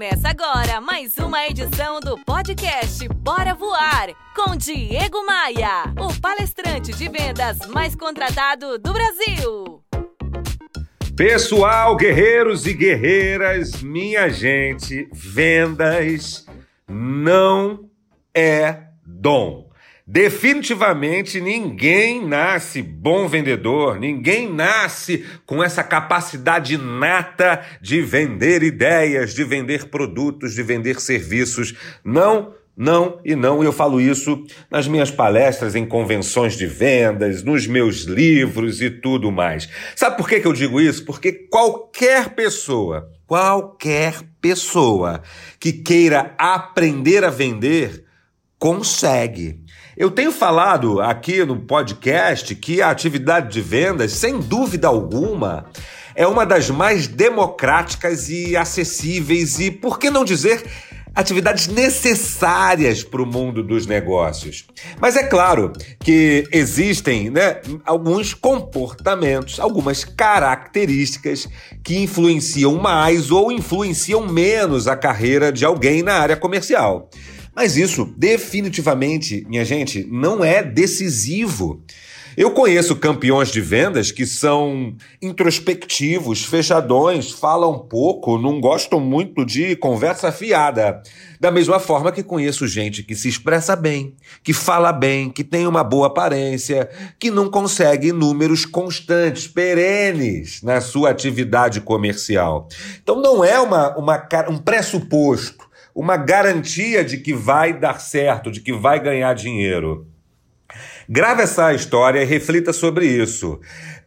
Começa agora mais uma edição do podcast Bora Voar com Diego Maia, o palestrante de vendas mais contratado do Brasil. Pessoal, guerreiros e guerreiras, minha gente, vendas não é dom. Definitivamente ninguém nasce bom vendedor, ninguém nasce com essa capacidade inata de vender ideias, de vender produtos, de vender serviços. Não, não e não. Eu falo isso nas minhas palestras, em convenções de vendas, nos meus livros e tudo mais. Sabe por que, que eu digo isso? Porque qualquer pessoa, qualquer pessoa que queira aprender a vender, consegue. Eu tenho falado aqui no podcast que a atividade de vendas, sem dúvida alguma, é uma das mais democráticas e acessíveis e, por que não dizer, atividades necessárias para o mundo dos negócios. Mas é claro que existem né, alguns comportamentos, algumas características que influenciam mais ou influenciam menos a carreira de alguém na área comercial. Mas isso definitivamente, minha gente, não é decisivo. Eu conheço campeões de vendas que são introspectivos, fechadões, falam pouco, não gostam muito de conversa fiada. Da mesma forma que conheço gente que se expressa bem, que fala bem, que tem uma boa aparência, que não consegue números constantes, perenes na sua atividade comercial. Então não é uma, uma um pressuposto uma garantia de que vai dar certo, de que vai ganhar dinheiro. Grave essa história e reflita sobre isso.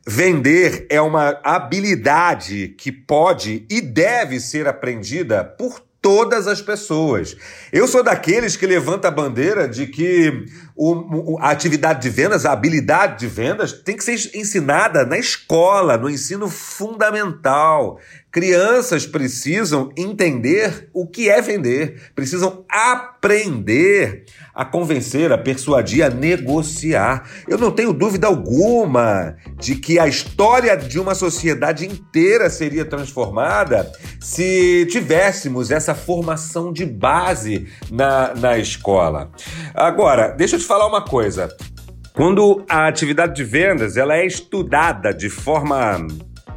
Vender é uma habilidade que pode e deve ser aprendida por todas as pessoas. Eu sou daqueles que levanta a bandeira de que o, a atividade de vendas, a habilidade de vendas, tem que ser ensinada na escola, no ensino fundamental. Crianças precisam entender o que é vender, precisam aprender a convencer, a persuadir, a negociar. Eu não tenho dúvida alguma de que a história de uma sociedade inteira seria transformada se tivéssemos essa formação de base na, na escola. Agora, deixa eu te falar uma coisa. Quando a atividade de vendas ela é estudada de forma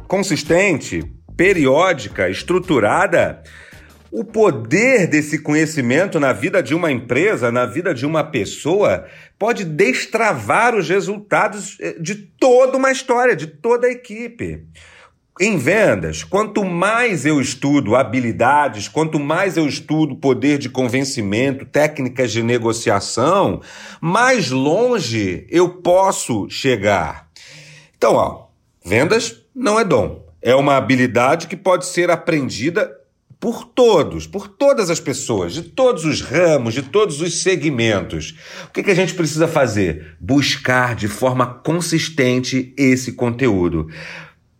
consistente, periódica, estruturada, o poder desse conhecimento na vida de uma empresa, na vida de uma pessoa, pode destravar os resultados eh, de toda uma história, de toda a equipe. Em vendas, quanto mais eu estudo habilidades, quanto mais eu estudo poder de convencimento, técnicas de negociação, mais longe eu posso chegar. Então, ó, vendas não é dom. É uma habilidade que pode ser aprendida por todos, por todas as pessoas, de todos os ramos, de todos os segmentos. O que, que a gente precisa fazer? Buscar de forma consistente esse conteúdo.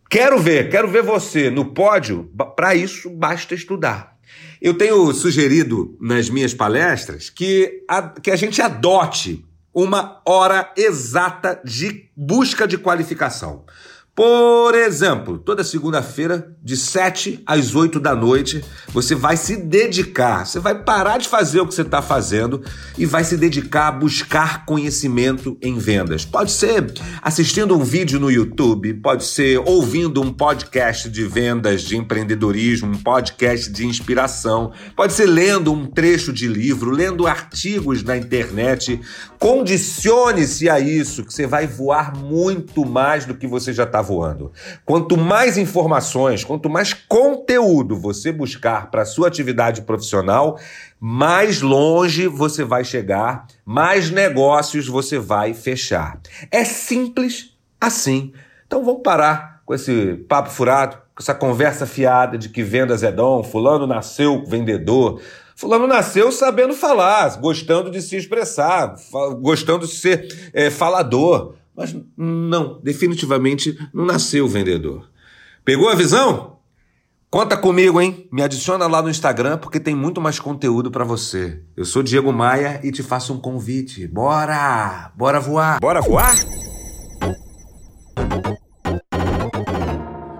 Quero ver, quero ver você no pódio. Para isso, basta estudar. Eu tenho sugerido nas minhas palestras que a, que a gente adote uma hora exata de busca de qualificação. Por exemplo, toda segunda-feira, de 7 às 8 da noite, você vai se dedicar, você vai parar de fazer o que você está fazendo e vai se dedicar a buscar conhecimento em vendas. Pode ser assistindo um vídeo no YouTube, pode ser ouvindo um podcast de vendas, de empreendedorismo, um podcast de inspiração, pode ser lendo um trecho de livro, lendo artigos na internet. Condicione-se a isso, que você vai voar muito mais do que você já está voando. Quanto mais informações, quanto mais conteúdo você buscar para sua atividade profissional, mais longe você vai chegar, mais negócios você vai fechar. É simples assim. Então vamos parar com esse papo furado, com essa conversa fiada de que vendas é dom, fulano nasceu vendedor. Fulano nasceu sabendo falar, gostando de se expressar, gostando de ser é, falador. Mas não, definitivamente não nasceu vendedor. Pegou a visão? Conta comigo, hein? Me adiciona lá no Instagram porque tem muito mais conteúdo para você. Eu sou Diego Maia e te faço um convite. Bora! Bora voar! Bora voar?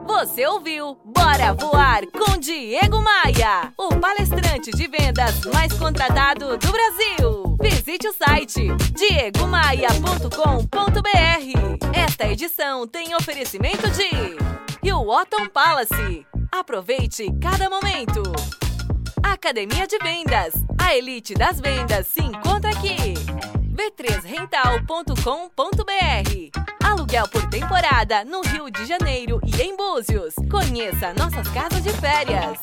Você ouviu Bora Voar com Diego Maia, o palestrante de vendas mais contratado do Brasil. Visite o site diegomaia.com.br. Esta edição tem oferecimento de Hilton Palace. Aproveite cada momento. Academia de Vendas. A elite das vendas se encontra aqui. b3rental.com.br Aluguel por temporada no Rio de Janeiro e em Búzios. Conheça nossas casas de férias.